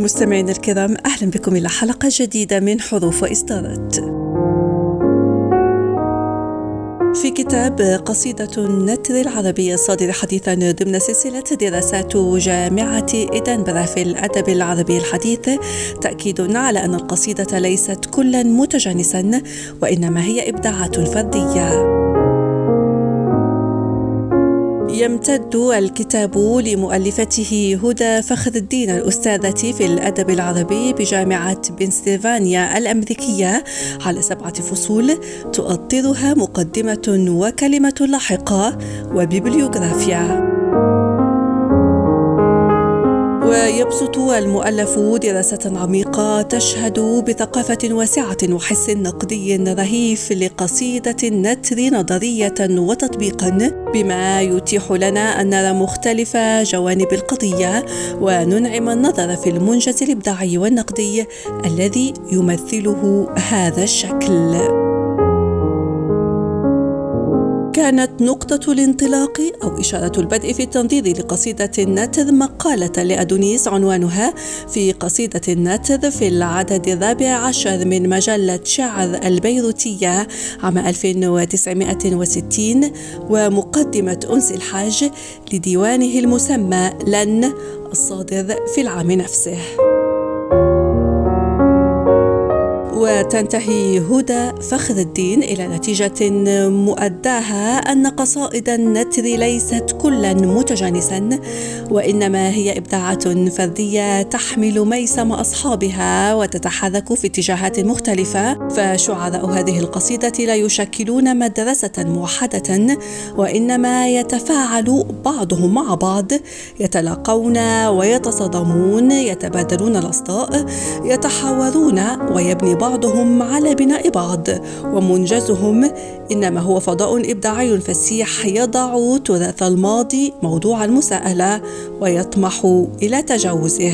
مستمعينا الكرام أهلا بكم إلى حلقة جديدة من حروف وإصدارات في كتاب قصيدة النتر العربية الصادرة حديثا ضمن سلسلة دراسات جامعة إدنبرا في الأدب العربي الحديث تأكيد على أن القصيدة ليست كلا متجانسا وإنما هي إبداعات فردية. يمتد الكتاب لمؤلفته هدى فخر الدين الأستاذة في الأدب العربي بجامعة بنسلفانيا الأمريكية. على سبعة فصول تؤطرها مقدمة وكلمة لاحقة وبيبليوغرافيا. ويبسط المؤلف دراسة عميقة تشهد بثقافة واسعة وحس نقدي رهيف لقصيدة النتر نظرية وتطبيقا بما يتيح لنا أن نرى مختلف جوانب القضية وننعم النظر في المنجز الإبداعي والنقدي الذي يمثله هذا الشكل. كانت نقطة الانطلاق أو إشارة البدء في التنظير لقصيدة النتر مقالة لأدونيس عنوانها في قصيدة النتر في العدد الرابع عشر من مجلة شعر البيروتية عام 1960 ومقدمة أنس الحاج لديوانه المسمى لن الصادر في العام نفسه. وتنتهي هدى فخر الدين إلى نتيجة مؤداها أن قصائد النتر ليست كلا متجانسا وإنما هي إبداعات فردية تحمل ميسم أصحابها وتتحرك في اتجاهات مختلفة. فشعراء هذه القصيدة لا يشكلون مدرسة موحدة وإنما يتفاعل بعضهم مع بعض. يتلاقون ويتصادمون يتبادلون الأصداء يتحاورون ويبني بعض بعضهم على بناء بعض ومنجزهم إنما هو فضاء إبداعي فسيح يضع تراث الماضي موضوع المساءلة ويطمح إلى تجاوزه.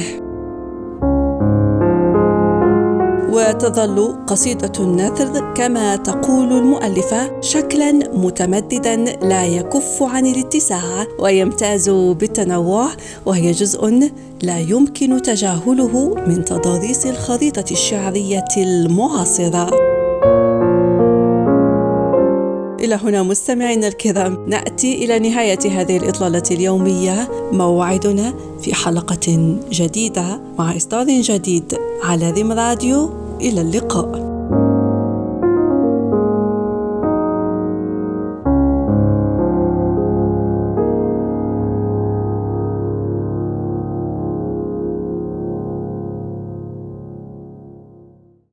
وتظل قصيدة النثر كما تقول المؤلفة شكلا متمددا لا يكف عن الاتساع ويمتاز بالتنوع وهي جزء لا يمكن تجاهله من تضاريس الخريطة الشعرية المعاصرة. إلى هنا مستمعينا الكرام نأتي إلى نهاية هذه الإطلالة اليومية. موعدنا في حلقة جديدة مع إصدار جديد. على ريم راديو إلى اللقاء.